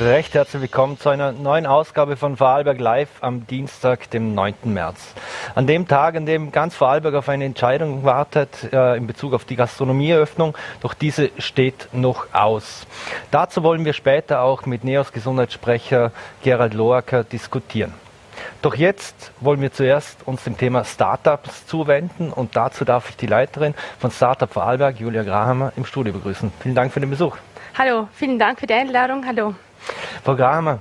Recht herzlich willkommen zu einer neuen Ausgabe von Vorarlberg Live am Dienstag, dem 9. März. An dem Tag, an dem ganz Vorarlberg auf eine Entscheidung wartet äh, in Bezug auf die Gastronomieeröffnung, doch diese steht noch aus. Dazu wollen wir später auch mit NEOS Gesundheitssprecher Gerald Loacker diskutieren. Doch jetzt wollen wir zuerst uns dem Thema Startups zuwenden und dazu darf ich die Leiterin von Startup Vorarlberg, Julia Grahammer, im Studio begrüßen. Vielen Dank für den Besuch. Hallo, vielen Dank für die Einladung. Hallo. Frau Grahammer,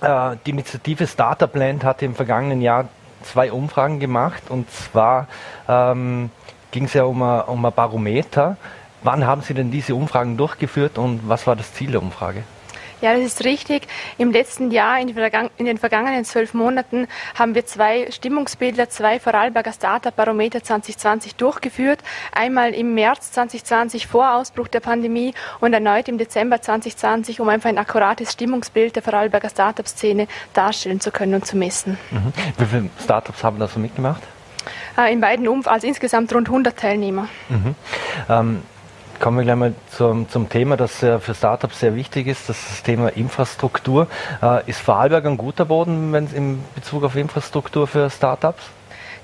äh, die Initiative Startup Land hat im vergangenen Jahr zwei Umfragen gemacht und zwar ähm, ging es ja um ein, um ein Barometer. Wann haben Sie denn diese Umfragen durchgeführt und was war das Ziel der Umfrage? Ja, das ist richtig. Im letzten Jahr, in den vergangenen zwölf Monaten, haben wir zwei Stimmungsbilder, zwei Vorarlberger Startup-Barometer 2020 durchgeführt. Einmal im März 2020 vor Ausbruch der Pandemie und erneut im Dezember 2020, um einfach ein akkurates Stimmungsbild der Vorarlberger Startup-Szene darstellen zu können und zu messen. Mhm. Wie viele Startups haben da so mitgemacht? Äh, in beiden Umf also insgesamt rund 100 Teilnehmer. Mhm. Ähm, Kommen wir gleich mal zum, zum Thema, das für Startups sehr wichtig ist, das, das Thema Infrastruktur. Äh, ist Vorarlberg ein guter Boden wenn in Bezug auf Infrastruktur für Startups?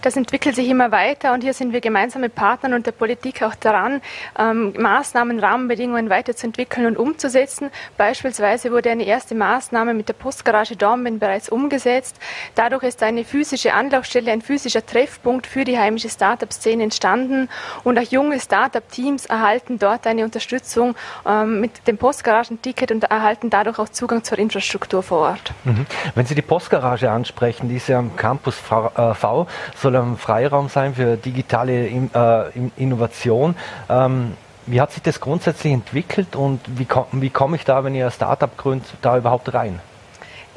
Das entwickelt sich immer weiter und hier sind wir gemeinsam mit Partnern und der Politik auch daran, ähm, Maßnahmen, Rahmenbedingungen weiterzuentwickeln und umzusetzen. Beispielsweise wurde eine erste Maßnahme mit der Postgarage Dornbirn bereits umgesetzt. Dadurch ist eine physische Anlaufstelle, ein physischer Treffpunkt für die heimische Startup-Szene entstanden und auch junge Startup-Teams erhalten dort eine Unterstützung ähm, mit dem Postgaragenticket und erhalten dadurch auch Zugang zur Infrastruktur vor Ort. Mhm. Wenn Sie die Postgarage ansprechen, die ist ja am Campus V, äh, v soll ein Freiraum sein für digitale äh, Innovation. Ähm, wie hat sich das grundsätzlich entwickelt und wie, wie komme ich da, wenn ihr ein Startup gründet, da überhaupt rein?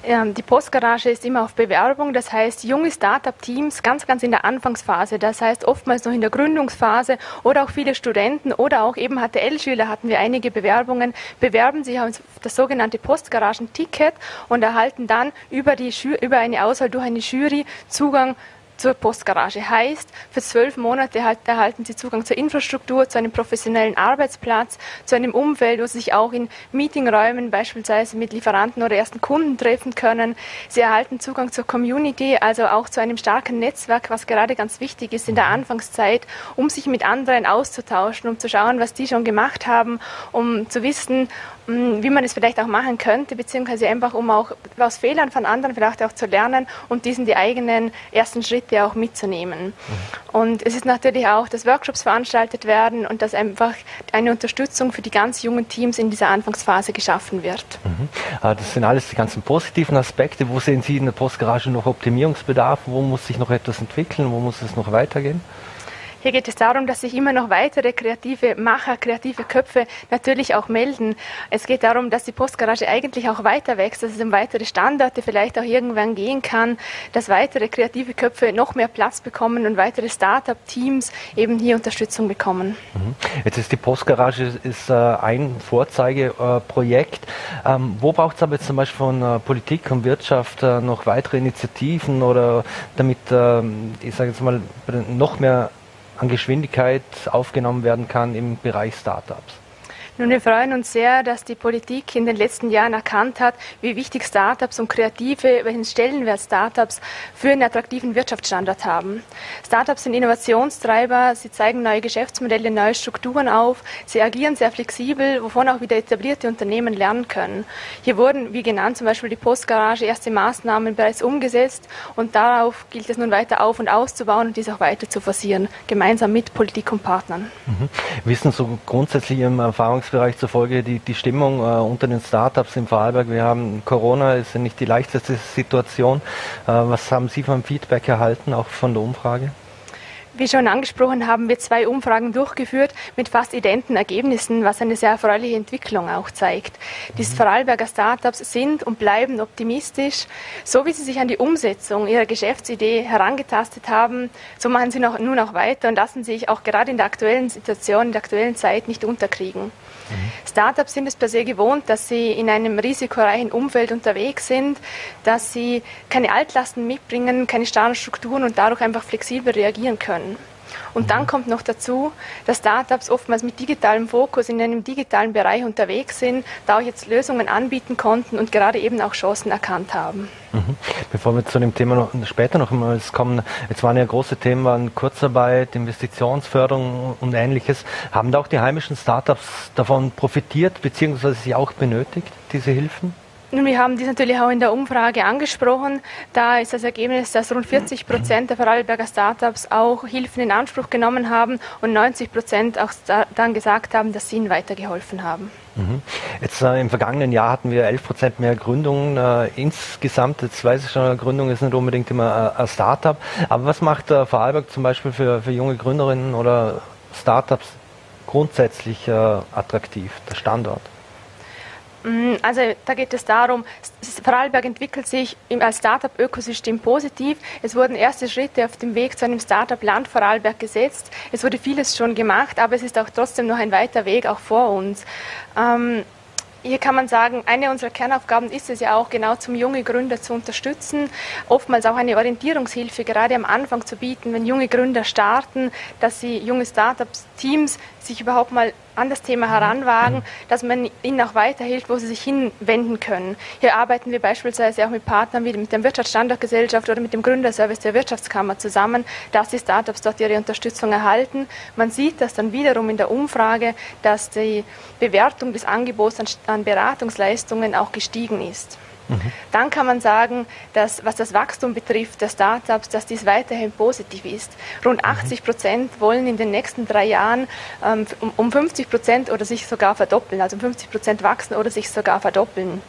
Ähm, die Postgarage ist immer auf Bewerbung, das heißt junge Startup-Teams ganz, ganz in der Anfangsphase, das heißt oftmals noch in der Gründungsphase oder auch viele Studenten oder auch eben HTL-Schüler hatten wir einige Bewerbungen, bewerben sich auf das sogenannte Postgaragen-Ticket und erhalten dann über, die, über eine Auswahl durch eine Jury Zugang zur Postgarage. Heißt, für zwölf Monate erhalten Sie Zugang zur Infrastruktur, zu einem professionellen Arbeitsplatz, zu einem Umfeld, wo Sie sich auch in Meetingräumen beispielsweise mit Lieferanten oder ersten Kunden treffen können. Sie erhalten Zugang zur Community, also auch zu einem starken Netzwerk, was gerade ganz wichtig ist in der Anfangszeit, um sich mit anderen auszutauschen, um zu schauen, was die schon gemacht haben, um zu wissen, wie man es vielleicht auch machen könnte, beziehungsweise einfach um auch aus Fehlern von anderen vielleicht auch zu lernen und diesen die eigenen ersten Schritte auch mitzunehmen. Mhm. Und es ist natürlich auch, dass Workshops veranstaltet werden und dass einfach eine Unterstützung für die ganz jungen Teams in dieser Anfangsphase geschaffen wird. Mhm. Ah, das sind alles die ganzen positiven Aspekte. Wo sehen Sie in der Postgarage noch Optimierungsbedarf? Wo muss sich noch etwas entwickeln? Wo muss es noch weitergehen? Hier geht es darum, dass sich immer noch weitere kreative Macher, kreative Köpfe natürlich auch melden. Es geht darum, dass die Postgarage eigentlich auch weiter wächst, dass es um weitere Standorte vielleicht auch irgendwann gehen kann, dass weitere kreative Köpfe noch mehr Platz bekommen und weitere Start-up-Teams eben hier Unterstützung bekommen. Mhm. Jetzt ist die Postgarage ist, äh, ein Vorzeigeprojekt. Ähm, wo braucht es aber jetzt zum Beispiel von äh, Politik und Wirtschaft äh, noch weitere Initiativen oder damit, ähm, ich sage jetzt mal, noch mehr an Geschwindigkeit aufgenommen werden kann im Bereich Startups. Nun, wir freuen uns sehr, dass die Politik in den letzten Jahren erkannt hat, wie wichtig Startups und Kreative, welchen Stellenwert Startups für einen attraktiven Wirtschaftsstandort haben. Startups sind Innovationstreiber, sie zeigen neue Geschäftsmodelle, neue Strukturen auf, sie agieren sehr flexibel, wovon auch wieder etablierte Unternehmen lernen können. Hier wurden, wie genannt, zum Beispiel die Postgarage, erste Maßnahmen bereits umgesetzt und darauf gilt es nun weiter auf und auszubauen und dies auch weiter zu forcieren, gemeinsam mit Politik und Partnern. Mhm. Wissen so grundsätzlich im Erfahrungs Österreich zufolge die, die Stimmung äh, unter den Startups im Vorarlberg. Wir haben Corona, ist ja nicht die leichteste Situation. Äh, was haben Sie vom Feedback erhalten, auch von der Umfrage? Wie schon angesprochen, haben wir zwei Umfragen durchgeführt mit fast identen Ergebnissen, was eine sehr erfreuliche Entwicklung auch zeigt. Die. Vorarlberger Startups sind und bleiben optimistisch. So wie sie sich an die Umsetzung ihrer Geschäftsidee herangetastet haben, so machen sie noch, nun auch weiter und lassen sich auch gerade in der aktuellen Situation, in der aktuellen Zeit nicht unterkriegen. Startups sind es per se gewohnt, dass sie in einem risikoreichen Umfeld unterwegs sind, dass sie keine Altlasten mitbringen, keine starren Strukturen und dadurch einfach flexibel reagieren können. Und dann kommt noch dazu, dass Startups oftmals mit digitalem Fokus in einem digitalen Bereich unterwegs sind, da auch jetzt Lösungen anbieten konnten und gerade eben auch Chancen erkannt haben. Mhm. Bevor wir zu dem Thema noch, später noch einmal kommen, jetzt waren ja große Themen waren Kurzarbeit, Investitionsförderung und ähnliches. Haben da auch die heimischen Startups davon profitiert, beziehungsweise sie auch benötigt, diese Hilfen? Nun, wir haben dies natürlich auch in der Umfrage angesprochen. Da ist das Ergebnis, dass rund 40 Prozent der Vorarlberger Startups auch Hilfen in Anspruch genommen haben und 90 Prozent auch dann gesagt haben, dass sie ihnen weitergeholfen haben. Mhm. Jetzt äh, im vergangenen Jahr hatten wir 11 Prozent mehr Gründungen äh, insgesamt. Jetzt weiß ich schon, Gründung ist nicht unbedingt immer äh, ein Startup. Aber was macht äh, Vorarlberg zum Beispiel für, für junge Gründerinnen oder Startups grundsätzlich äh, attraktiv, der Standort? Mm, also da geht es darum, Vorarlberg entwickelt sich als Startup-Ökosystem positiv. Es wurden erste Schritte auf dem Weg zu einem Startup-Land Vorarlberg gesetzt. Es wurde vieles schon gemacht, aber es ist auch trotzdem noch ein weiter Weg auch vor uns. Ähm, hier kann man sagen, eine unserer Kernaufgaben ist es ja auch, genau zum junge Gründer zu unterstützen, oftmals auch eine Orientierungshilfe gerade am Anfang zu bieten, wenn junge Gründer starten, dass sie junge Startups, Teams sich überhaupt mal an das Thema heranwagen, dass man ihnen auch weiterhilft, wo sie sich hinwenden können. Hier arbeiten wir beispielsweise auch mit Partnern wie mit der Wirtschaftsstandortgesellschaft oder mit dem Gründerservice der Wirtschaftskammer zusammen, dass die Startups dort ihre Unterstützung erhalten. Man sieht das dann wiederum in der Umfrage, dass die Bewertung des Angebots an Beratungsleistungen auch gestiegen ist. Dann kann man sagen, dass was das Wachstum betrifft der Startups, dass dies weiterhin positiv ist. Rund 80 mhm. Prozent wollen in den nächsten drei Jahren ähm, um, um 50 Prozent oder sich sogar verdoppeln, also um 50 Prozent wachsen oder sich sogar verdoppeln.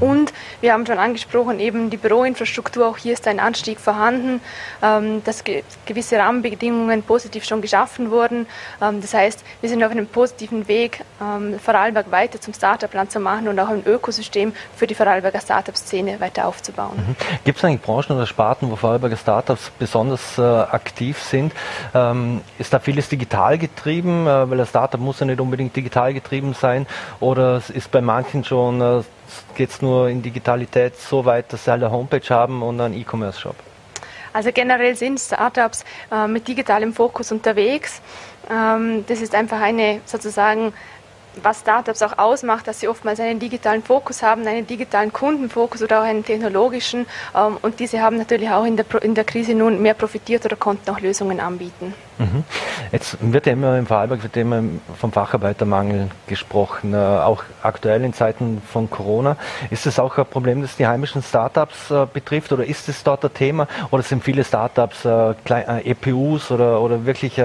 Und wir haben schon angesprochen, eben die Büroinfrastruktur, auch hier ist ein Anstieg vorhanden, ähm, dass gewisse Rahmenbedingungen positiv schon geschaffen wurden. Ähm, das heißt, wir sind auf einem positiven Weg, ähm, Vorarlberg weiter zum Startup-Land zu machen und auch ein Ökosystem für die Vorarlberger Startup-Szene weiter aufzubauen. Mhm. Gibt es eigentlich Branchen oder Sparten, wo Vorarlberger Startups besonders äh, aktiv sind? Ähm, ist da vieles digital getrieben? Äh, weil ein Startup muss ja nicht unbedingt digital getrieben sein. Oder ist bei manchen schon äh, geht es nur in Digitalität so weit, dass sie alle Homepage haben und einen E-Commerce-Shop? Also generell sind Startups äh, mit digitalem Fokus unterwegs. Ähm, das ist einfach eine sozusagen was Startups auch ausmacht, dass sie oftmals einen digitalen Fokus haben, einen digitalen Kundenfokus oder auch einen technologischen. Ähm, und diese haben natürlich auch in der, in der Krise nun mehr profitiert oder konnten auch Lösungen anbieten. Mhm. Jetzt wird ja immer im Vorarlberg wird immer vom Facharbeitermangel gesprochen, äh, auch aktuell in Zeiten von Corona. Ist das auch ein Problem, das die heimischen Startups äh, betrifft oder ist es dort ein Thema oder sind viele Startups äh, EPUs oder, oder wirklich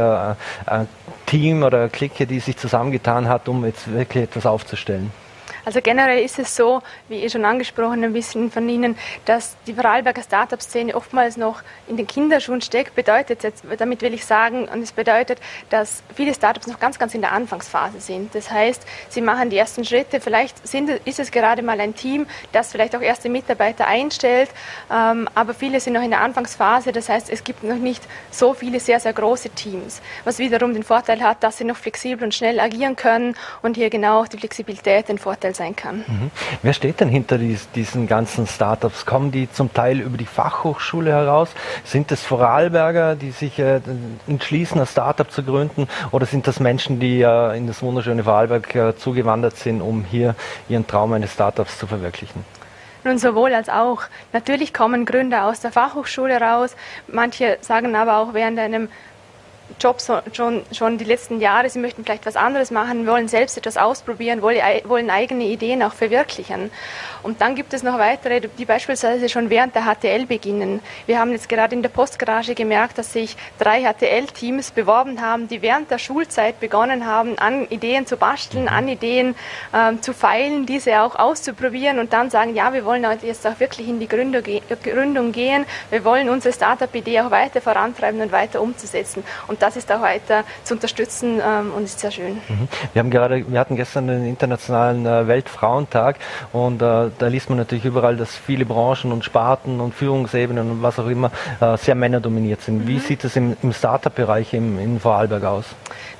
Team oder Clique, die sich zusammengetan hat, um jetzt wirklich etwas aufzustellen? Also generell ist es so, wie ihr schon angesprochen ein bisschen von Ihnen, dass die Vorarlberger Startup-Szene oftmals noch in den Kinderschuhen steckt. Bedeutet jetzt, damit will ich sagen, und es bedeutet, dass viele Startups noch ganz, ganz in der Anfangsphase sind. Das heißt, sie machen die ersten Schritte. Vielleicht sind, ist es gerade mal ein Team, das vielleicht auch erste Mitarbeiter einstellt, ähm, aber viele sind noch in der Anfangsphase. Das heißt, es gibt noch nicht so viele sehr, sehr große Teams, was wiederum den Vorteil hat, dass sie noch flexibel und schnell agieren können und hier genau auch die Flexibilität den Vorteil Vorteil sein kann. Mhm. Wer steht denn hinter dies, diesen ganzen Startups? Kommen die zum Teil über die Fachhochschule heraus? Sind es Vorarlberger, die sich äh, entschließen, ein Startup zu gründen? Oder sind das Menschen, die äh, in das wunderschöne Vorarlberg äh, zugewandert sind, um hier ihren Traum eines Startups zu verwirklichen? Nun, sowohl als auch. Natürlich kommen Gründer aus der Fachhochschule raus. Manche sagen aber auch während einem Job so, schon, schon die letzten Jahre, sie möchten vielleicht was anderes machen, wollen selbst etwas ausprobieren, wollen eigene Ideen auch verwirklichen. Und dann gibt es noch weitere, die beispielsweise schon während der HTL beginnen. Wir haben jetzt gerade in der Postgarage gemerkt, dass sich drei HTL-Teams beworben haben, die während der Schulzeit begonnen haben, an Ideen zu basteln, an Ideen ähm, zu feilen, diese auch auszuprobieren und dann sagen, ja, wir wollen jetzt auch wirklich in die Gründung gehen, wir wollen unsere Startup-Idee auch weiter vorantreiben und weiter umzusetzen. Und das ist auch weiter zu unterstützen ähm, und ist sehr schön. Mhm. Wir haben gerade, wir hatten gestern den internationalen äh, Weltfrauentag und äh, da liest man natürlich überall, dass viele Branchen und Sparten und Führungsebenen und was auch immer äh, sehr männerdominiert sind. Mhm. Wie sieht es im, im Startup-Bereich in Vorarlberg aus?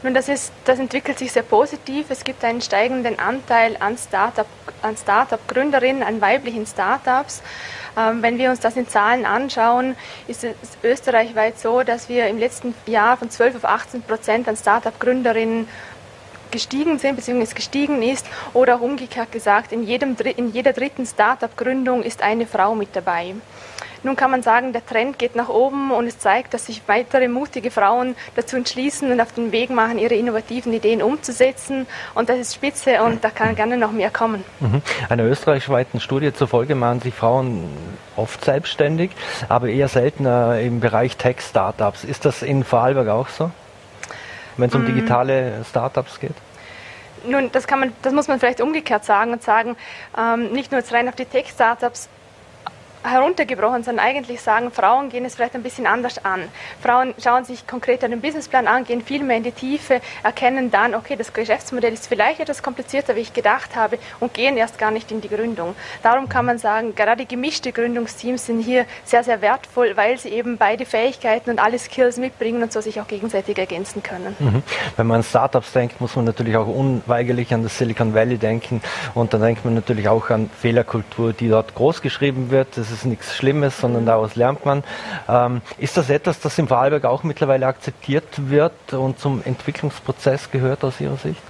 Nun, das, ist, das entwickelt sich sehr positiv. Es gibt einen steigenden Anteil an Startup, an Startup-Gründerinnen, an weiblichen Startups. Ähm, wenn wir uns das in Zahlen anschauen, ist es österreichweit so, dass wir im letzten Jahr von 12 auf 18 Prozent an Start-up-Gründerinnen gestiegen sind bzw. gestiegen ist oder auch umgekehrt gesagt, in, jedem, in jeder dritten Start-up-Gründung ist eine Frau mit dabei. Nun kann man sagen, der Trend geht nach oben und es zeigt, dass sich weitere mutige Frauen dazu entschließen und auf den Weg machen, ihre innovativen Ideen umzusetzen. Und das ist spitze und da kann gerne noch mehr kommen. Mhm. Einer österreichweiten Studie zufolge machen sich Frauen oft selbstständig, aber eher seltener im Bereich Tech-Startups. Ist das in Vorarlberg auch so, wenn es um mm. digitale Startups geht? Nun, das, kann man, das muss man vielleicht umgekehrt sagen und sagen, ähm, nicht nur jetzt rein auf die Tech-Startups heruntergebrochen, sondern eigentlich sagen, Frauen gehen es vielleicht ein bisschen anders an. Frauen schauen sich konkreter den Businessplan an, gehen viel mehr in die Tiefe, erkennen dann, okay, das Geschäftsmodell ist vielleicht etwas komplizierter, wie ich gedacht habe und gehen erst gar nicht in die Gründung. Darum kann man sagen, gerade gemischte Gründungsteams sind hier sehr, sehr wertvoll, weil sie eben beide Fähigkeiten und alle Skills mitbringen und so sich auch gegenseitig ergänzen können. Mhm. Wenn man an Startups denkt, muss man natürlich auch unweigerlich an das Silicon Valley denken und dann denkt man natürlich auch an Fehlerkultur, die dort groß geschrieben wird. Das ist nichts Schlimmes, sondern daraus lernt man. Ähm, ist das etwas, das im Vorarlberg auch mittlerweile akzeptiert wird und zum Entwicklungsprozess gehört aus Ihrer Sicht?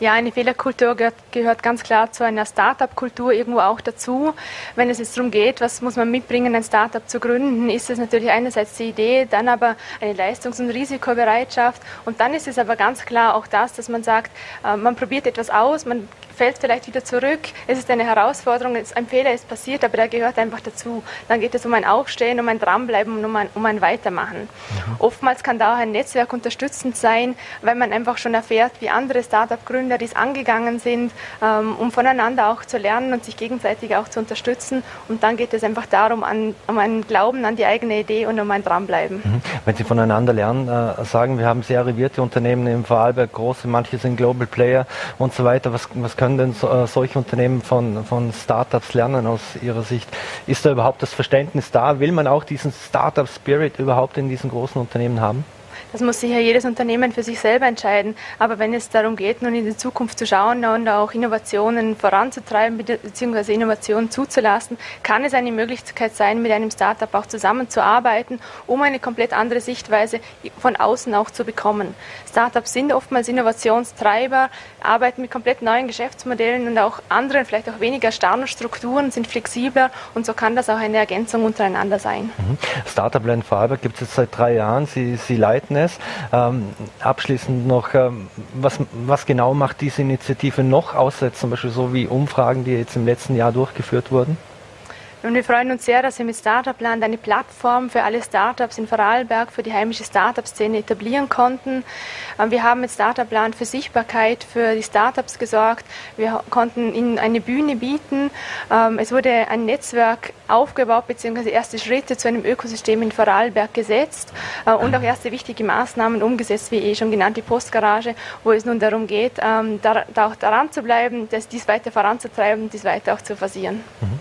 Ja, eine Fehlerkultur gehört, gehört ganz klar zu einer Start-up-Kultur irgendwo auch dazu. Wenn es jetzt darum geht, was muss man mitbringen, ein Start-up zu gründen, ist es natürlich einerseits die Idee, dann aber eine Leistungs- und Risikobereitschaft und dann ist es aber ganz klar auch das, dass man sagt, äh, man probiert etwas aus, man fällt vielleicht wieder zurück. Es ist eine Herausforderung, ein Fehler ist passiert, aber der gehört einfach dazu. Dann geht es um ein Aufstehen, um ein Dranbleiben und um ein, um ein Weitermachen. Mhm. Oftmals kann da auch ein Netzwerk unterstützend sein, weil man einfach schon erfährt, wie andere Startup-Gründer dies angegangen sind, ähm, um voneinander auch zu lernen und sich gegenseitig auch zu unterstützen. Und dann geht es einfach darum, an, um einen Glauben an die eigene Idee und um ein Dranbleiben. Mhm. Wenn Sie voneinander lernen, äh, sagen, wir haben sehr arrivierte Unternehmen im Vorarlberg, große, manche sind Global Player und so weiter. Was, was können können denn äh, solche Unternehmen von, von Startups lernen aus Ihrer Sicht? Ist da überhaupt das Verständnis da? Will man auch diesen Startup-Spirit überhaupt in diesen großen Unternehmen haben? Das muss sicher jedes Unternehmen für sich selber entscheiden. Aber wenn es darum geht, nun in die Zukunft zu schauen und auch Innovationen voranzutreiben bzw. Innovationen zuzulassen, kann es eine Möglichkeit sein, mit einem Startup auch zusammenzuarbeiten, um eine komplett andere Sichtweise von außen auch zu bekommen. Startups sind oftmals Innovationstreiber, arbeiten mit komplett neuen Geschäftsmodellen und auch anderen, vielleicht auch weniger starren Strukturen, sind flexibler und so kann das auch eine Ergänzung untereinander sein. Mhm. Startup Land Vorarlberg gibt es jetzt seit drei Jahren. Sie, Sie leiten es. Ähm, abschließend noch, ähm, was, was genau macht diese Initiative noch außer zum Beispiel so wie Umfragen, die jetzt im letzten Jahr durchgeführt wurden? Und wir freuen uns sehr, dass wir mit Startupland eine Plattform für alle Startups in Vorarlberg, für die heimische Startup-Szene etablieren konnten. Ähm, wir haben mit Startupland für Sichtbarkeit für die Startups gesorgt. Wir konnten ihnen eine Bühne bieten. Ähm, es wurde ein Netzwerk aufgebaut, beziehungsweise erste Schritte zu einem Ökosystem in Vorarlberg gesetzt äh, und auch erste wichtige Maßnahmen umgesetzt, wie eh schon genannt, die Postgarage, wo es nun darum geht, ähm, da, auch daran zu bleiben, dies weiter voranzutreiben, dies weiter auch zu forcieren. Mhm.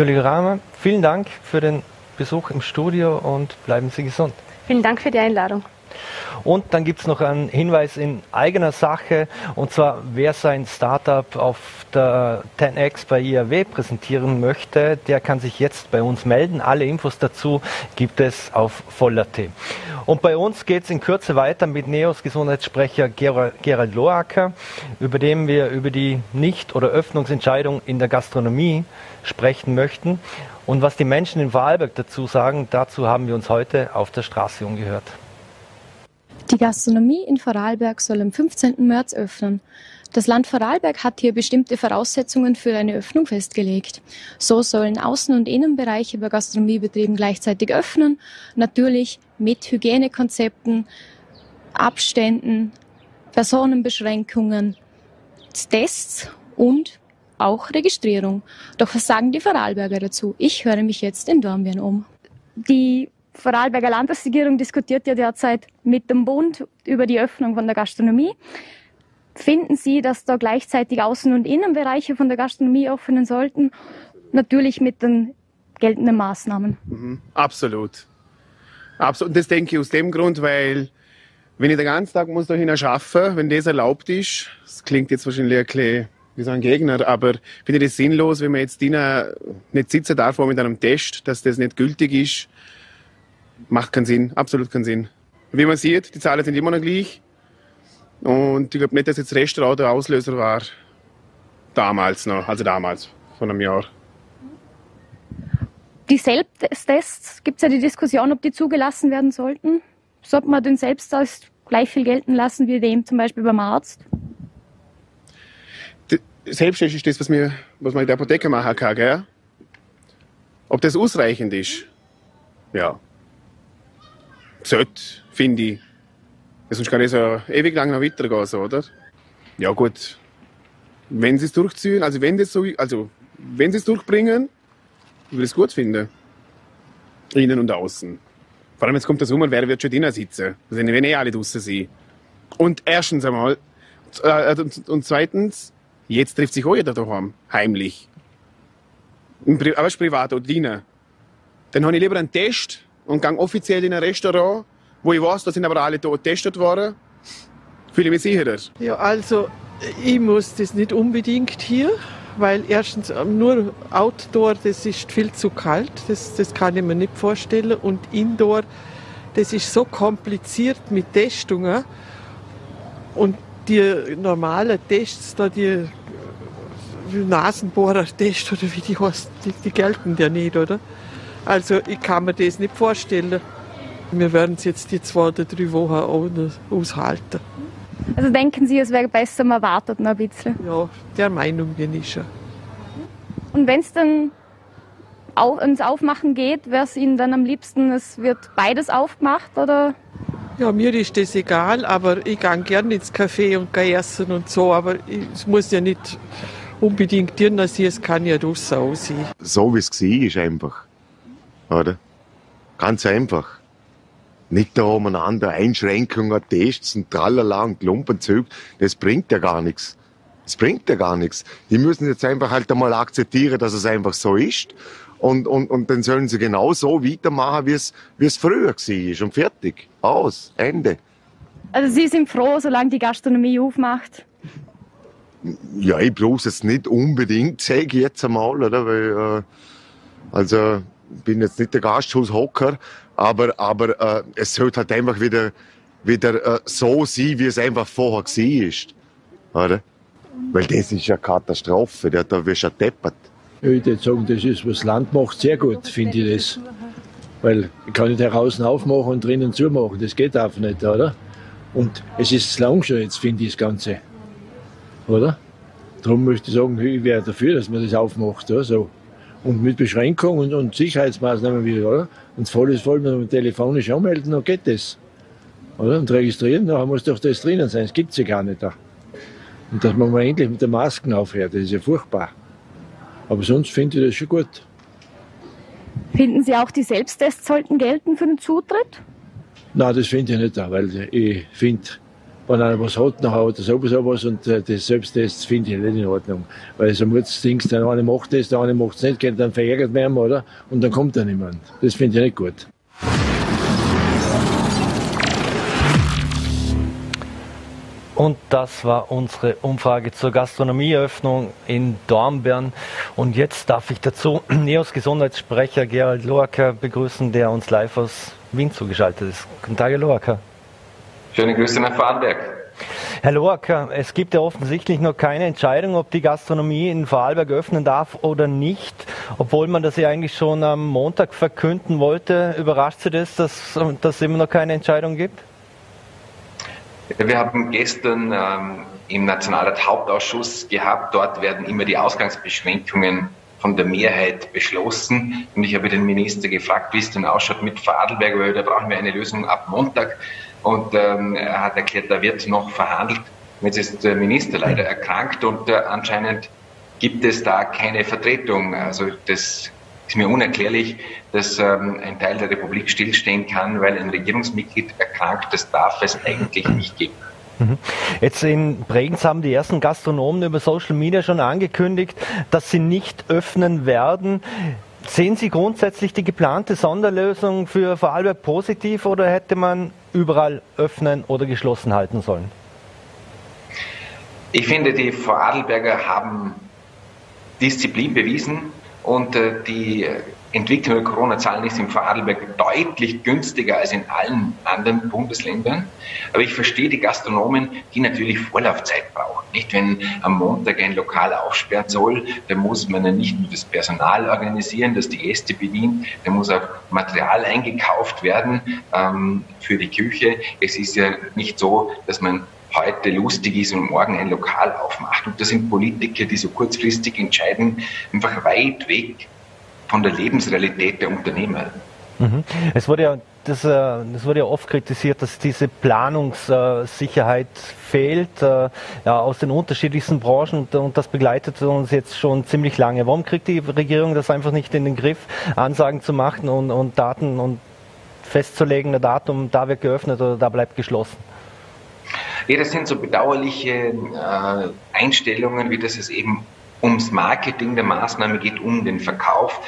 Juli Kramer, vielen Dank für den Besuch im Studio und bleiben Sie gesund. Vielen Dank für die Einladung. Und dann gibt es noch einen Hinweis in eigener Sache, und zwar, wer sein Startup auf der 10X bei IAW präsentieren möchte, der kann sich jetzt bei uns melden. Alle Infos dazu gibt es auf voller.t. Und bei uns geht es in Kürze weiter mit Neos Gesundheitssprecher Gerald Loacker, über den wir über die Nicht- oder Öffnungsentscheidung in der Gastronomie sprechen möchten. Und was die Menschen in Vorarlberg dazu sagen, dazu haben wir uns heute auf der Straße umgehört. Die Gastronomie in Vorarlberg soll am 15. März öffnen. Das Land Vorarlberg hat hier bestimmte Voraussetzungen für eine Öffnung festgelegt. So sollen Außen- und Innenbereiche bei Gastronomiebetrieben gleichzeitig öffnen, natürlich mit Hygienekonzepten, Abständen, Personenbeschränkungen, Tests und auch Registrierung. Doch was sagen die Vorarlberger dazu? Ich höre mich jetzt in Dornbirn um. Die Vorarlberger Landesregierung diskutiert ja derzeit mit dem Bund über die Öffnung von der Gastronomie. Finden Sie, dass da gleichzeitig Außen- und Innenbereiche von der Gastronomie öffnen sollten? Natürlich mit den geltenden Maßnahmen. Mhm, absolut. Absolut. Und das denke ich aus dem Grund, weil wenn ich den ganzen Tag muss da hin arbeiten, wenn das erlaubt ist, das klingt jetzt wahrscheinlich ein bisschen, wie so ein Gegner, aber finde ich das sinnlos, wenn man jetzt nicht sitzen darf mit einem Test, dass das nicht gültig ist. Macht keinen Sinn, absolut keinen Sinn. Wie man sieht, die Zahlen sind immer noch gleich. Und ich glaube nicht, dass jetzt Restaurant der Auslöser war. Damals noch, also damals, von einem Jahr. Die Selbsttests, gibt es ja die Diskussion, ob die zugelassen werden sollten. Sollte man den Selbsttest gleich viel gelten lassen wie dem zum Beispiel beim Arzt? Selbsttest ist das, was, wir, was man in der Apotheke machen kann, gell? Ob das ausreichend ist? Ja. Sollte, finde ich. Sonst kann ich so ewig lang noch weitergehen, so, oder? Ja, gut. Wenn sie es durchziehen, also wenn das so, also, wenn sie es durchbringen, würde ich es gut finden. Innen und außen. Vor allem jetzt kommt das um, wer wird schon drinnen sitzen? Also, wenn eh alle draußen sind. Und erstens einmal, äh, und zweitens, jetzt trifft sich auch jeder daheim, heimlich. Aber es ist privat oder drinnen. Dann habe ich lieber einen Test und gehe offiziell in ein Restaurant, wo ich weiß, da sind aber alle da getestet worden. Fühle ich mich sicherer. Ja, also ich muss das nicht unbedingt hier, weil erstens ähm, nur Outdoor, das ist viel zu kalt, das, das kann ich mir nicht vorstellen. Und Indoor, das ist so kompliziert mit Testungen. Und die normalen Tests, da die Nasenbohrer-Test oder wie die heißen, die, die gelten ja nicht, oder? Also ich kann mir das nicht vorstellen. Wir werden es jetzt die zwei oder drei Wochen aushalten. Also denken Sie, es wäre besser, man wartet noch ein bisschen? Ja, der Meinung bin ich schon. Und wenn es dann auf, ins Aufmachen geht, wäre es Ihnen dann am liebsten, es wird beides aufgemacht oder? Ja, mir ist das egal, aber ich gehe gerne ins Café und gehe essen und so, aber es muss ja nicht unbedingt drin sein, es kann ja draussen auch sein. So wie es war, ist einfach. Oder? Ganz einfach. Nicht da umeinander Einschränkungen, Tests und tralala und Klumpenzug. Das bringt ja gar nichts. Das bringt ja gar nichts. Die müssen jetzt einfach halt einmal akzeptieren, dass es einfach so ist. Und, und, und dann sollen sie genau so weitermachen, wie es, wie es früher war. Und fertig. Aus. Ende. Also Sie sind froh, solange die Gastronomie aufmacht? Ja, ich brauche es nicht unbedingt, sage ich jetzt einmal, oder? Weil, äh, also, ich bin jetzt nicht der Gasthaushhocker, aber, aber äh, es sollte halt einfach wieder, wieder äh, so sein, wie es einfach vorher war. Oder? Weil das ist ja Katastrophe, da, da wirst du ja deppert. Ich würde sagen, das ist, was das Land macht, sehr gut, finde ich das. Weil ich kann nicht draußen aufmachen und drinnen zumachen, das geht einfach nicht, oder? Und es ist lang schon jetzt, finde ich, das Ganze. Oder? Darum möchte ich sagen, ich wäre dafür, dass man das aufmacht. Ja, so. Und mit Beschränkungen und, und Sicherheitsmaßnahmen wieder, oder? Und voll ist voll, wenn man telefonisch anmelden, dann geht das. Oder? Und registrieren, dann muss doch das drinnen sein. Das gibt es ja gar nicht da. Und dass man mal endlich mit den Masken aufhört, das ist ja furchtbar. Aber sonst finde ich das schon gut. Finden Sie auch, die Selbsttests sollten gelten für den Zutritt? Nein, das finde ich nicht, weil ich finde, wenn einer was hat, dann hat er sowieso was und äh, das Selbsttest finde ich nicht in Ordnung. Weil so muss Dings, der eine macht das, der eine macht es nicht, dann verärgert man oder? Und dann kommt da niemand. Das finde ich nicht gut. Und das war unsere Umfrage zur Gastronomieöffnung in Dornbirn. Und jetzt darf ich dazu NEOS Gesundheitssprecher Gerald Loacker begrüßen, der uns live aus Wien zugeschaltet ist. Guten Tag, Herr Loacker. Schöne Grüße nach Vorarlberg. Herr Loacker, es gibt ja offensichtlich noch keine Entscheidung, ob die Gastronomie in Vorarlberg öffnen darf oder nicht, obwohl man das ja eigentlich schon am Montag verkünden wollte. Überrascht Sie das, dass, dass es immer noch keine Entscheidung gibt? Wir haben gestern ähm, im Nationalrat Hauptausschuss gehabt. Dort werden immer die Ausgangsbeschränkungen von der Mehrheit beschlossen. Und ich habe den Minister gefragt, wie es denn ausschaut mit Vorarlberg, weil da brauchen wir eine Lösung ab Montag. Und ähm, er hat erklärt, da wird noch verhandelt. Jetzt ist der Minister leider erkrankt und äh, anscheinend gibt es da keine Vertretung. Also das ist mir unerklärlich, dass ähm, ein Teil der Republik stillstehen kann, weil ein Regierungsmitglied erkrankt. Das darf es eigentlich nicht geben. Mhm. Jetzt in Bregenz haben die ersten Gastronomen über Social Media schon angekündigt, dass sie nicht öffnen werden. Sehen Sie grundsätzlich die geplante Sonderlösung für Vorarlberg positiv oder hätte man überall öffnen oder geschlossen halten sollen? Ich finde, die Vorarlberger haben Disziplin bewiesen und äh, die Entwicklung der Corona-Zahlen ist im Vorarlberg deutlich günstiger als in allen anderen Bundesländern. Aber ich verstehe die Gastronomen, die natürlich Vorlaufzeit brauchen. Nicht, wenn am Montag ein Lokal aufsperren soll, dann muss man ja nicht nur das Personal organisieren, das die Gäste bedient, dann muss auch Material eingekauft werden ähm, für die Küche. Es ist ja nicht so, dass man heute lustig ist und morgen ein Lokal aufmacht. Und da sind Politiker, die so kurzfristig entscheiden, einfach weit weg von der Lebensrealität der Unternehmer. Mhm. Es wurde ja das, das, äh, wurde ja oft kritisiert, dass diese Planungssicherheit fehlt äh, ja, aus den unterschiedlichsten Branchen und, das begleitet uns jetzt schon ziemlich lange. Warum kriegt die Regierung das einfach nicht in den Griff, Ansagen zu machen und, und Daten und festzulegen, ein Datum, da wird geöffnet oder da bleibt geschlossen? Ja, das sind so bedauerliche äh, Einstellungen, wie das es eben ums Marketing der Maßnahme geht, um den Verkauf.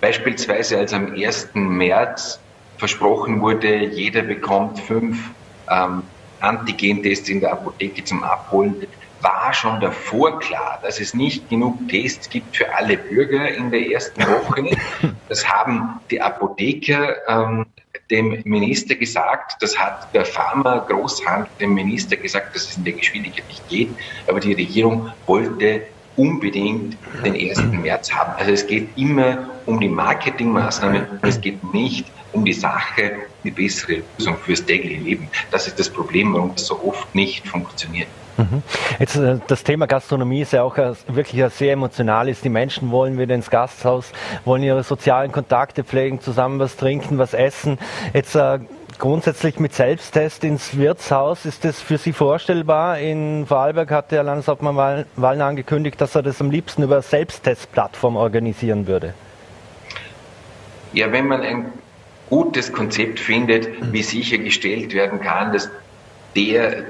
Beispielsweise als am 1. März versprochen wurde, jeder bekommt fünf ähm, Antigen-Tests in der Apotheke zum Abholen, war schon davor klar, dass es nicht genug Tests gibt für alle Bürger in der ersten Woche. Das haben die Apotheker ähm, dem Minister gesagt, das hat der Pharma-Großhandel dem Minister gesagt, dass es in der Geschwindigkeit nicht geht, aber die Regierung wollte unbedingt den 1. März haben. Also es geht immer um die Marketingmaßnahmen, es geht nicht um die Sache, die bessere Lösung fürs tägliche Leben. Das ist das Problem, warum das so oft nicht funktioniert. Mhm. Jetzt, äh, das Thema Gastronomie ist ja auch wirklich sehr emotional. Die Menschen wollen wieder ins Gasthaus, wollen ihre sozialen Kontakte pflegen, zusammen was trinken, was essen. Jetzt äh, grundsätzlich mit Selbsttest ins Wirtshaus. Ist das für Sie vorstellbar? In Vorarlberg hat der Landeshauptmann Wallner angekündigt, dass er das am liebsten über Selbsttestplattform organisieren würde. Ja, wenn man ein gutes Konzept findet, wie sichergestellt werden kann, dass der,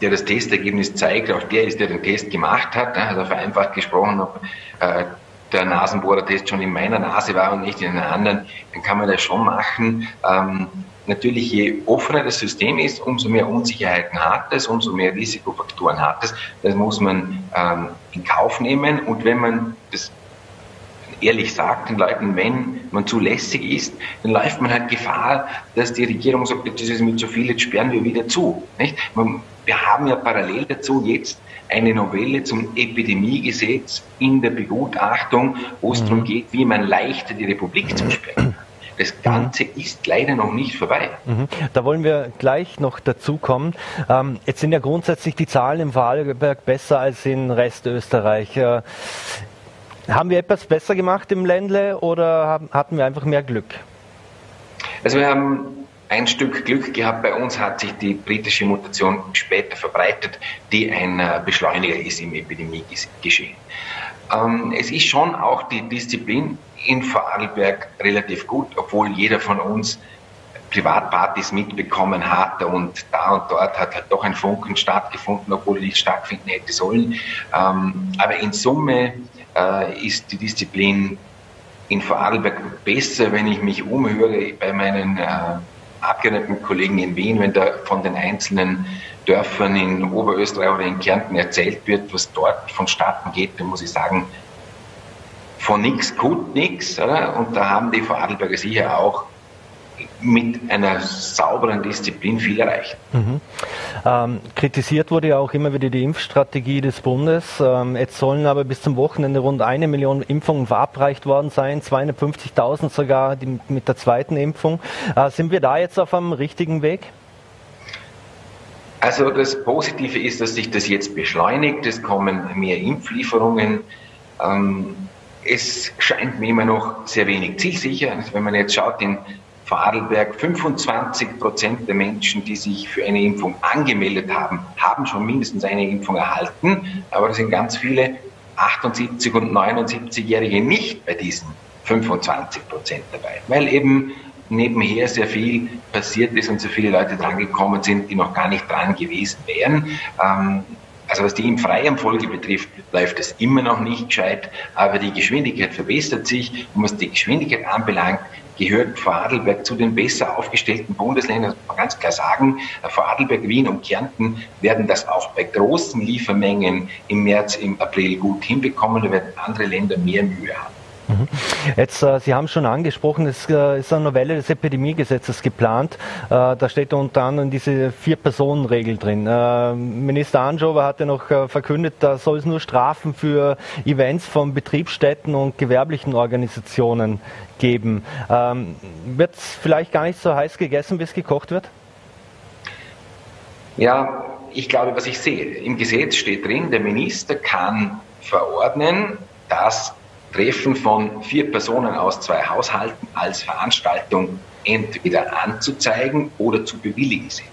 der das Testergebnis zeigt, auch der ist, der den Test gemacht hat, also vereinfacht gesprochen, ob äh, der Nasenbohrertest schon in meiner Nase war und nicht in einer anderen, dann kann man das schon machen. Ähm, natürlich, je offener das System ist, umso mehr Unsicherheiten hat es, umso mehr Risikofaktoren hat es. Das muss man ähm, in Kauf nehmen. Und wenn man das ehrlich sagt den Leuten, wenn man zulässig ist, dann läuft man halt Gefahr, dass die Regierung sagt, das ist mit zu viel, jetzt sperren wir wieder zu. Nicht? Wir haben ja parallel dazu jetzt eine Novelle zum Epidemiegesetz in der Begutachtung, wo es mhm. darum geht, wie man leichter die Republik zu sperren das Ganze ist leider noch nicht vorbei. Mhm. Da wollen wir gleich noch dazu kommen. Ähm, jetzt sind ja grundsätzlich die Zahlen im Vorarlberg besser als in Rest Österreich. Äh, haben wir etwas besser gemacht im Ländle oder haben, hatten wir einfach mehr Glück? Also wir haben ein Stück Glück gehabt. Bei uns hat sich die britische Mutation später verbreitet, die ein äh, Beschleuniger ist im Epidemiegeschehen. Ähm, es ist schon auch die Disziplin in Vorarlberg relativ gut, obwohl jeder von uns Privatpartys mitbekommen hat und da und dort hat halt doch ein Funken stattgefunden, obwohl nicht stattfinden hätte sollen. Ähm, aber in Summe äh, ist die Disziplin in Vorarlberg besser, wenn ich mich umhöre bei meinen äh, Abgeordnetenkollegen in Wien, wenn da von den einzelnen Dörfern in Oberösterreich oder in Kärnten erzählt wird, was dort vonstatten geht, dann muss ich sagen, von nichts gut nichts. Und da haben die Vorarlberger sicher auch mit einer sauberen Disziplin viel erreicht. Mhm. Ähm, kritisiert wurde ja auch immer wieder die Impfstrategie des Bundes. Ähm, jetzt sollen aber bis zum Wochenende rund eine Million Impfungen verabreicht worden sein, 250.000 sogar die, mit der zweiten Impfung. Äh, sind wir da jetzt auf einem richtigen Weg? Also das Positive ist, dass sich das jetzt beschleunigt. Es kommen mehr Impflieferungen. Ähm, es scheint mir immer noch sehr wenig zielsicher. Also wenn man jetzt schaut, in Vorarlberg 25 Prozent der Menschen, die sich für eine Impfung angemeldet haben, haben schon mindestens eine Impfung erhalten. Aber es sind ganz viele 78 und 79-Jährige nicht bei diesen 25 Prozent dabei, weil eben nebenher sehr viel passiert ist und so viele Leute drangekommen sind, die noch gar nicht dran gewesen wären. Ähm, Also was die im freien Folge betrifft, läuft es immer noch nicht gescheit, aber die Geschwindigkeit verbessert sich und was die Geschwindigkeit anbelangt, gehört Vorarlberg zu den besser aufgestellten Bundesländern. Das kann man ganz klar sagen, Vorarlberg, Wien und Kärnten werden das auch bei großen Liefermengen im März, im April gut hinbekommen. Da werden andere Länder mehr Mühe haben. Mhm. Jetzt, äh, Sie haben schon angesprochen, es äh, ist eine Novelle des Epidemiegesetzes geplant. Äh, da steht unter anderem diese Vier-Personen-Regel drin. Äh, Minister Anschober hat ja noch äh, verkündet, da soll es nur Strafen für Events von Betriebsstätten und gewerblichen Organisationen geben. Ähm, wird es vielleicht gar nicht so heiß gegessen, bis gekocht wird? Ja, ich glaube, was ich sehe, im Gesetz steht drin, der Minister kann verordnen, dass Treffen von vier Personen aus zwei Haushalten als Veranstaltung entweder anzuzeigen oder zu bewilligen sind.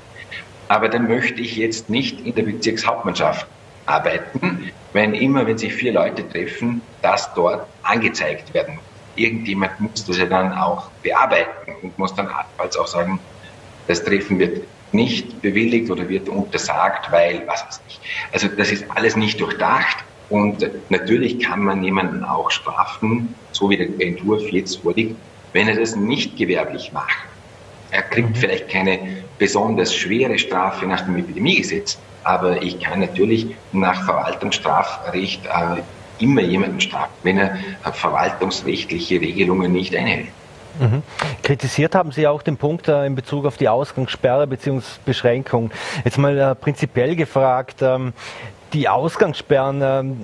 Aber dann möchte ich jetzt nicht in der Bezirkshauptmannschaft arbeiten, wenn immer, wenn sich vier Leute treffen, das dort angezeigt werden. Irgendjemand muss das ja dann auch bearbeiten und muss dann allenfalls auch sagen, das Treffen wird nicht bewilligt oder wird untersagt, weil was weiß ich. Also das ist alles nicht durchdacht. Und natürlich kann man jemanden auch strafen, so wie der Entwurf jetzt vorliegt, wenn er das nicht gewerblich macht. Er kriegt mhm. vielleicht keine besonders schwere Strafe nach dem Epidemiegesetz, aber ich kann natürlich nach Verwaltungsstrafrecht äh, immer jemanden strafen, wenn er verwaltungsrechtliche Regelungen nicht einhält. Mhm. Kritisiert haben Sie auch den Punkt äh, in Bezug auf die Ausgangssperre bzw. Beschränkung. Jetzt mal äh, prinzipiell gefragt, ähm, die Ausgangssperren, ähm,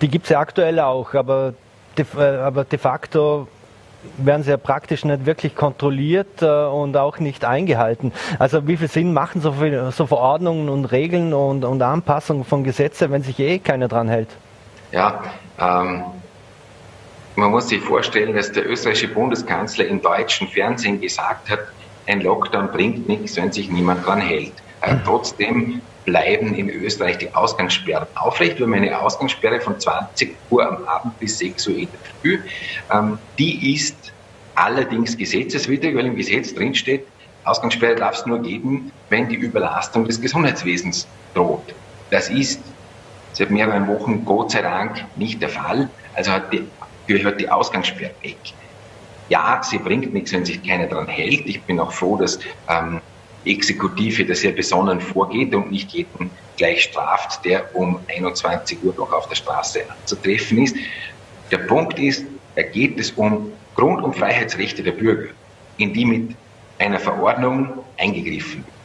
die gibt es ja aktuell auch, aber de, äh, aber de facto werden sie ja praktisch nicht wirklich kontrolliert äh, und auch nicht eingehalten. Also wie viel Sinn machen so, viel, so Verordnungen und Regeln und, und Anpassungen von Gesetzen, wenn sich eh keiner dran hält? Ja, ähm, man muss sich vorstellen, dass der österreichische Bundeskanzler im deutschen Fernsehen gesagt hat, ein Lockdown bringt nichts, wenn sich niemand dran hält. Äh, trotzdem bleiben in Österreich die Ausgangssperren aufrecht. Wir haben eine Ausgangssperre von 20 Uhr am Abend bis 6 Uhr in der Früh. Ähm, die ist allerdings gesetzeswidrig, weil im Gesetz drinsteht, Ausgangssperre darf es nur geben, wenn die Überlastung des Gesundheitswesens droht. Das ist seit mehreren Wochen Gott sei Dank nicht der Fall. Also hat die, gehört die Ausgangssperre weg. Ja, sie bringt nichts, wenn sich keiner daran hält. Ich bin auch froh, dass ähm, Exekutive da sehr besonnen vorgeht und nicht jeden gleich straft, der um 21 Uhr noch auf der Straße anzutreffen ist. Der Punkt ist, da geht es um Grund- und Freiheitsrechte der Bürger, in die mit einer Verordnung eingegriffen wird.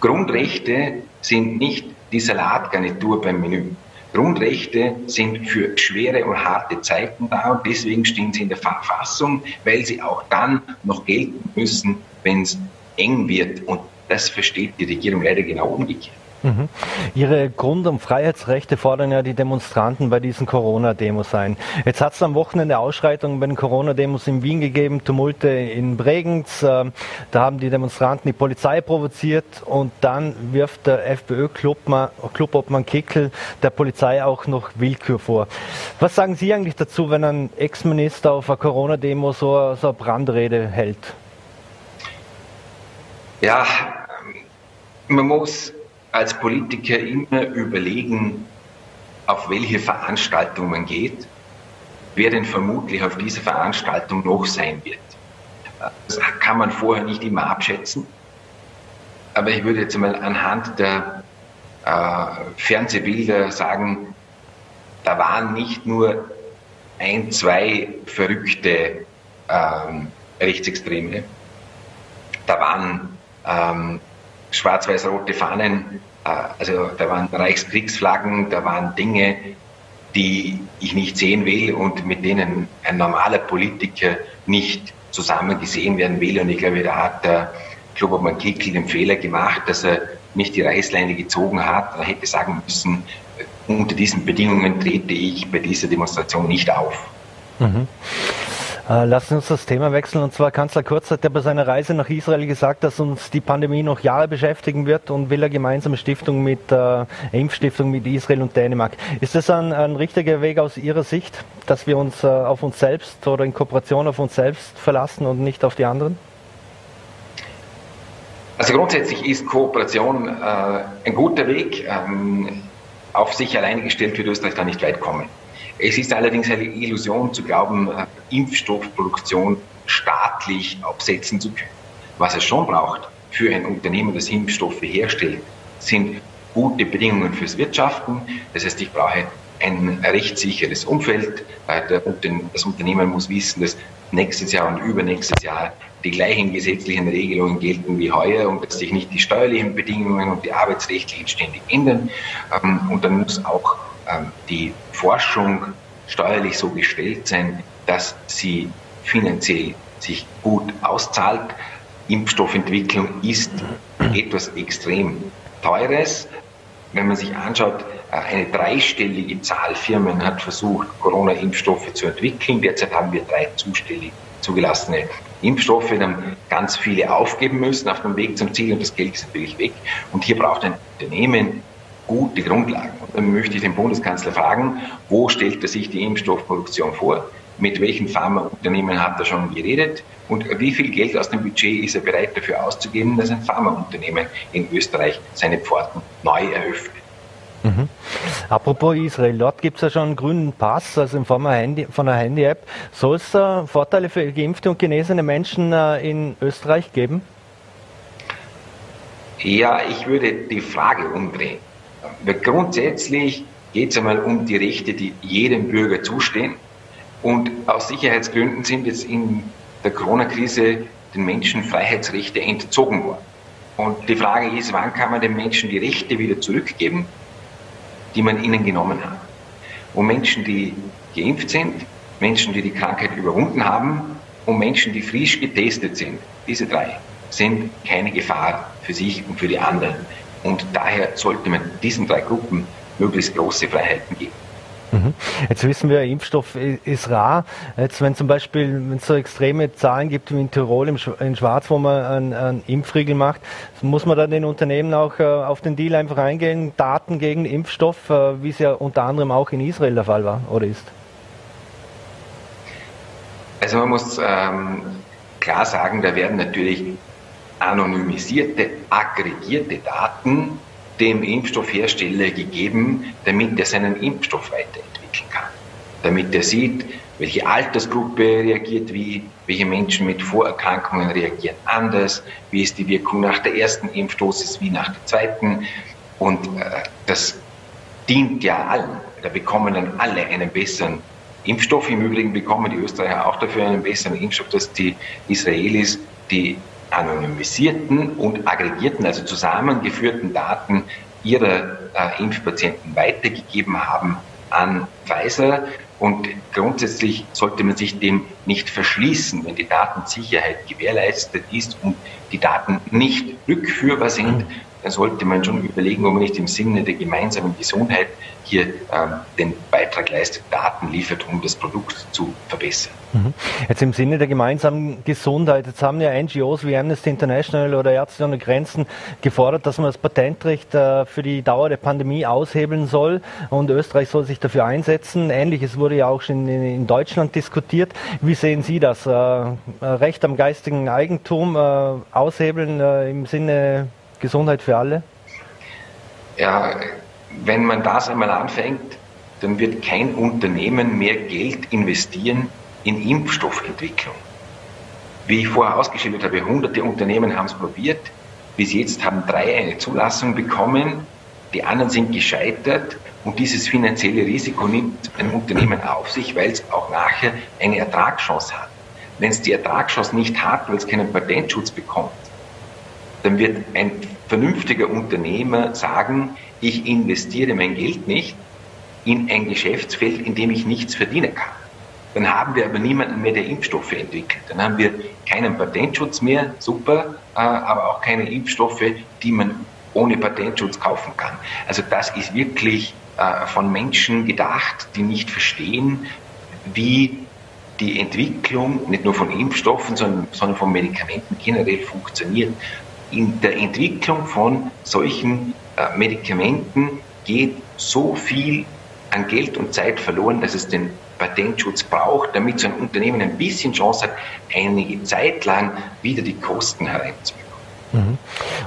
Grundrechte sind nicht die Salatgarnitur beim Menü. Grundrechte sind für schwere und harte Zeiten da und deswegen stehen sie in der Verfassung, weil sie auch dann noch gelten müssen, wenn es eng wird. Und das versteht die Regierung leider genau umgekehrt. Mhm. Ihre Grund- und Freiheitsrechte fordern ja die Demonstranten bei diesen Corona-Demos ein. Jetzt hat es am Wochenende Ausschreitungen bei den Corona-Demos in Wien gegeben, Tumulte in Bregenz. Ähm, da haben die Demonstranten die Polizei provoziert und dann wirft der FPÖ-Clubobmann Kickel der Polizei auch noch Willkür vor. Was sagen Sie eigentlich dazu, wenn ein Ex-Minister auf einer Corona-Demo so, so eine Brandrede hält? Ja, man muss als Politiker immer überlegen, auf welche Veranstaltung man geht, wer denn vermutlich auf dieser Veranstaltung noch sein wird. Das kann man vorher nicht immer abschätzen. Aber ich würde jetzt mal anhand der äh, Fernsehbilder sagen, da waren nicht nur ein, zwei verrückte ähm, Rechtsextreme, da waren ähm, schwarz-weiß-rote Fahnen, äh, also da waren Reichskriegsflaggen, da waren Dinge, die ich nicht sehen will und mit denen ein normaler Politiker nicht zusammen gesehen werden will. Und ich glaube, da hat der Klubobmann Kickel den Fehler gemacht, dass er nicht die Reißleine gezogen hat. Er hätte sagen müssen, unter diesen Bedingungen trete ich bei dieser Demonstration nicht auf. Mhm. Äh, lassen Sie uns das Thema wechseln. Und zwar Kanzler Kurz hat ja bei seiner Reise nach Israel gesagt, dass uns die Pandemie noch Jahre beschäftigen wird und will eine gemeinsame Stiftung mit äh, Impfstiftung mit Israel und Dänemark. Ist das ein, ein richtiger Weg aus Ihrer Sicht, dass wir uns äh, auf uns selbst oder in Kooperation auf uns selbst verlassen und nicht auf die anderen? Also grundsätzlich ist Kooperation äh, ein guter Weg. Ähm, auf sich alleine gestellt wird Österreich da nicht weit kommen. Es ist allerdings eine Illusion zu glauben, äh, Impfstoffproduktion staatlich absetzen zu können. Was es schon braucht für ein Unternehmen, das Impfstoffe herstellt, sind gute Bedingungen fürs Wirtschaften. Das heißt, ich brauche ein rechtssicheres Umfeld. Das Unternehmen muss wissen, dass nächstes Jahr und übernächstes Jahr die gleichen gesetzlichen Regelungen gelten wie heuer und dass sich nicht die steuerlichen Bedingungen und die arbeitsrechtlichen ständig ändern. Ähm, und dann muss auch die Forschung steuerlich so gestellt sein, dass sie finanziell sich gut auszahlt. Impfstoffentwicklung ist etwas extrem Teures. Wenn man sich anschaut, äh, eine dreistellige Zahl Firmen hat versucht, Corona-Impfstoffe zu entwickeln. Derzeit haben wir drei zustellig zugelassene Impfstoffe, dann ganz viele aufgeben müssen auf dem Weg zum Ziel und das Geld ist natürlich weg. Und hier braucht ein Unternehmen gute Grundlagen. Und dann möchte ich den Bundeskanzler fragen, wo stellt er sich die Impfstoffproduktion vor? Mit welchen Pharmaunternehmen hat er schon geredet? Und wie viel Geld aus dem Budget ist er bereit dafür auszugeben, dass ein Pharmaunternehmen in Österreich seine Pforten neu eröffnet? Mhm. Apropos Israel, dort gibt es ja schon einen grünen Pass, also in Form von einer Handy-App. Soll es äh, Vorteile für geimpfte und genesene Menschen äh, in Österreich geben? Ja, ich würde die Frage umdrehen. Grundsätzlich geht es einmal um die Rechte, die jedem Bürger zustehen. Und aus Sicherheitsgründen sind jetzt in der Corona-Krise den Menschen Freiheitsrechte entzogen worden. Und die Frage ist, wann kann man den Menschen die Rechte wieder zurückgeben? die man ihnen genommen hat. Und Menschen, die geimpft sind, Menschen, die die Krankheit überwunden haben und Menschen, die frisch getestet sind, diese drei sind keine Gefahr für sich und für die anderen. Und daher sollte man diesen drei Gruppen möglichst große Freiheiten geben. Mhm. Jetzt wissen wir, Impfstoff ist rar. Jetzt, wenn zum Beispiel, wenn es so extreme Zahlen gibt wie in Tirol, in Schwarz, wo man einen, einen Impfriegel macht, muss man dann den Unternehmen auch äh, auf den Deal einfach eingehen, Daten gegen Impfstoff, äh, wie es ja unter anderem auch in Israel der Fall war oder ist? Also man muss ähm, klar sagen, da werden natürlich anonymisierte, aggregierte Daten dem Impfstoffhersteller gegeben, damit er seinen Impfstoff weiterentwickeln kann. Damit er sieht, welche Altersgruppe reagiert wie, welche Menschen mit Vorerkrankungen reagieren anders, wie ist die Wirkung nach der ersten Impfdosis wie nach der zweiten. Und äh, das dient ja allen. Da bekommen dann alle einen besseren Impfstoff. Im Übrigen bekommen die Österreicher auch dafür einen besseren Impfstoff, dass die Israelis die anonymisierten und aggregierten, also zusammengeführten Daten ihrer äh, Impfpatienten weitergegeben haben an Pfizer. Und grundsätzlich sollte man sich dem nicht verschließen, wenn die Datensicherheit gewährleistet ist und die Daten nicht rückführbar sind, dann sollte man schon überlegen, ob man nicht im Sinne der gemeinsamen Gesundheit hier ähm, den Beitrag leistet, Daten liefert, um das Produkt zu verbessern. Mhm. Jetzt im Sinne der gemeinsamen Gesundheit, jetzt haben ja NGOs wie Amnesty International oder Ärzte ohne Grenzen gefordert, dass man das Patentrecht äh, für die Dauer der Pandemie aushebeln soll und Österreich soll sich dafür einsetzen. Ähnliches wurde ja auch schon in, Deutschland diskutiert. Wie sehen Sie das? Äh, Recht am geistigen Eigentum äh, aushebeln im Sinne Gesundheit für alle? Ja, wenn man das einmal anfängt, dann wird kein Unternehmen mehr Geld investieren in Impfstoffentwicklung. Wie ich vorher ausgeschildert habe, hunderte Unternehmen haben es probiert. Bis jetzt haben drei eine Zulassung bekommen, die anderen sind gescheitert und dieses finanzielle Risiko nimmt ein Unternehmen auf sich, weil es auch nachher eine Ertragschance hat. Wenn es die Ertragschance nicht hat, weil es keinen Patentschutz bekommt, dann wird ein vernünftiger Unternehmer sagen, ich investiere mein Geld nicht in ein Geschäftsfeld, in dem ich nichts verdienen kann. Dann haben wir aber niemanden mehr, der Impfstoffe entwickelt. Dann haben wir keinen Patentschutz mehr, super, äh, aber auch keine Impfstoffe, die man ohne Patentschutz kaufen kann. Also das ist wirklich äh, von Menschen gedacht, die nicht verstehen, wie die Entwicklung nicht nur von Impfstoffen, sondern, sondern von Medikamenten generell funktioniert. In der Entwicklung von solchen äh, Medikamenten geht so viel an Geld und Zeit verloren, dass es den Patentschutz braucht, damit so ein Unternehmen ein bisschen Chance hat, einige Zeit lang wieder die Kosten hereinzubekommen. Mhm.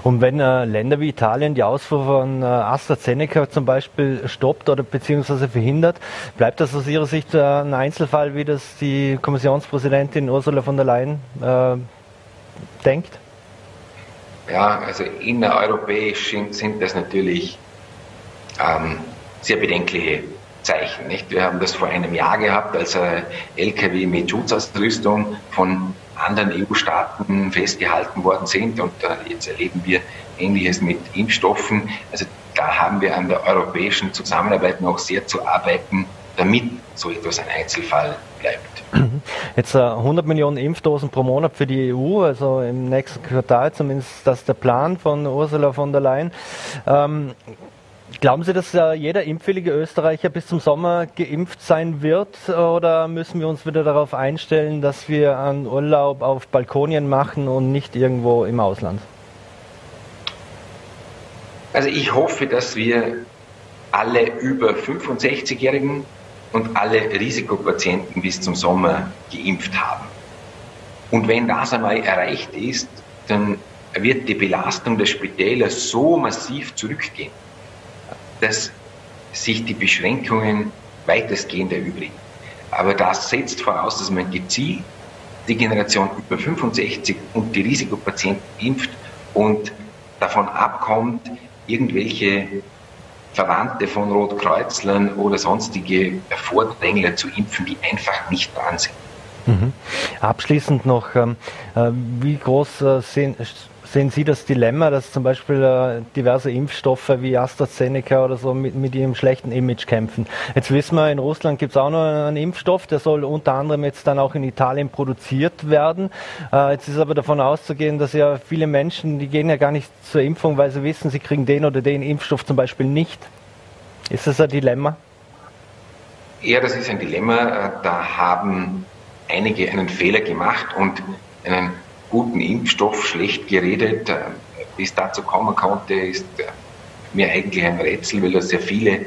Und wenn äh, Länder wie Italien die Ausfuhr von äh, AstraZeneca zum Beispiel stoppt oder beziehungsweise verhindert, bleibt das aus Ihrer Sicht äh, ein Einzelfall, wie das die Kommissionspräsidentin Ursula von der Leyen äh, denkt? Ja, also innereuropäisch sind, sind das natürlich ähm, sehr bedenkliche Zeichen. Nicht? Wir haben das vor einem Jahr gehabt, als ein LKW mit Schutzausrüstung von anderen EU-Staaten festgehalten worden sind. Und äh, jetzt erleben wir Ähnliches mit Impfstoffen. Also da haben wir an der europäischen Zusammenarbeit noch sehr zu arbeiten, damit so etwas ein Einzelfall bleibt. Jetzt äh, 100 Millionen Impfdosen pro Monat für die EU, also im nächsten Quartal zumindest das ist der Plan von Ursula von der Leyen. Ähm, Glauben Sie, dass äh, jeder impfwillige Österreicher bis zum Sommer geimpft sein wird? Oder müssen wir uns wieder darauf einstellen, dass wir einen Urlaub auf Balkonien machen und nicht irgendwo im Ausland? Also ich hoffe, dass wir alle über 65-Jährigen und alle Risikopatienten bis zum Sommer geimpft haben. Und wenn das einmal erreicht ist, dann wird die Belastung der Spitäler so massiv zurückgehen dass sich die Beschränkungen weitestgehend erübrigen. Aber das setzt voraus, dass man gezielt die Generation über 65 und die Risikopatienten impft und davon abkommt, irgendwelche Verwandte von Rotkreuzlern oder sonstige Vordrängler zu impfen, die einfach nicht dran sind. Mhm. Abschließend noch, ähm, äh, wie groß äh, sind, sehen Sie das Dilemma, dass zum Beispiel äh, diverse Impfstoffe wie AstraZeneca oder so mit, mit ihrem schlechten Image kämpfen? Jetzt wissen wir, in Russland gibt es auch noch einen Impfstoff, der soll unter anderem jetzt dann auch in Italien produziert werden. Äh, jetzt ist aber davon auszugehen, dass ja viele Menschen, die gehen ja gar nicht zur Impfung, weil sie wissen, sie kriegen den oder den Impfstoff zum Beispiel nicht. Ist das ein Dilemma? Ja, das ist ein Dilemma. Äh, da haben einige einen Fehler gemacht und einen guten Impfstoff schlecht geredet. Äh, Wie es dazu kommen konnte, ist äh, mir eigentlich ein Rätsel, weil da sehr viele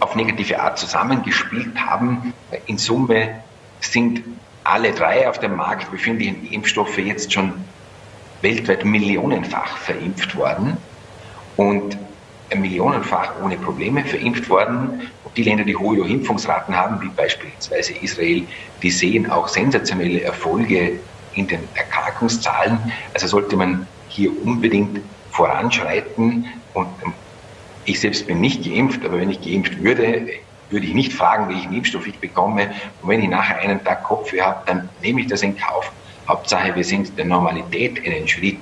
auf negative Art zusammengespielt haben. In Summe sind alle drei auf dem Markt befindlichen Impfstoffe jetzt schon weltweit millionenfach verimpft worden und millionenfach ohne Probleme verimpft worden. Und die Länder, die hohe Impfungsraten haben, wie beispielsweise Israel, die sehen auch sensationelle Erfolge in den Erkrankungszahlen. Also sollte man hier unbedingt voranschreiten. Und ähm, ich selbst bin nicht geimpft, aber wenn ich geimpft würde, würde ich nicht fragen, welchen Impfstoff ich bekomme. Und wenn ich nachher einen Tag Kopfweh habe, dann nehme ich das in Kauf. Hauptsache, wir sind der Normalität einen Schritt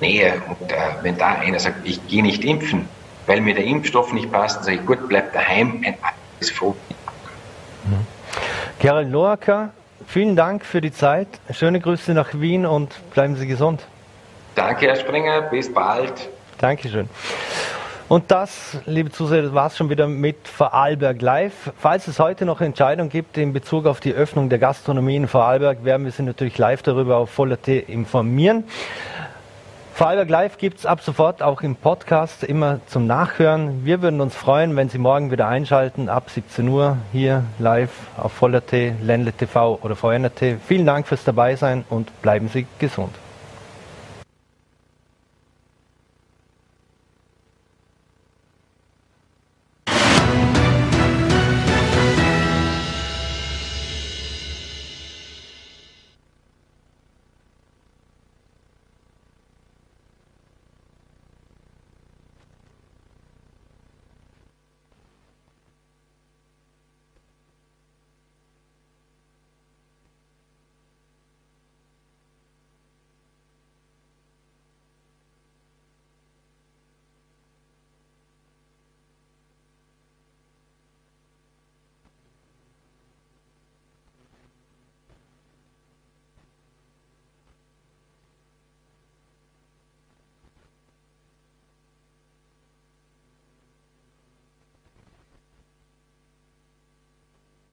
näher. Und äh, wenn da einer sagt, ich gehe nicht impfen, weil mir der Impfstoff nicht passt, dann sage ich, gut, bleib daheim, ein anderes Volk. Mhm. Gerald Loacker, vielen Dank für die Zeit. Schöne Grüße nach Wien und bleiben Sie gesund. Danke, Herr Springer. Bis bald. Dankeschön. Und das, liebe Zuseher, war es schon wieder mit Vorarlberg Live. Falls es heute noch Entscheidungen gibt in Bezug auf die Öffnung der Gastronomie in Vorarlberg, werden wir Sie natürlich live darüber auf Voller.t informieren. Vorarlberg Live gibt es ab sofort auch im Podcast immer zum Nachhören. Wir würden uns freuen, wenn Sie morgen wieder einschalten, ab 17 Uhr hier live auf Voller.t, Ländle TV oder VNRT. Vielen Dank fürs Dabeisein und bleiben Sie gesund.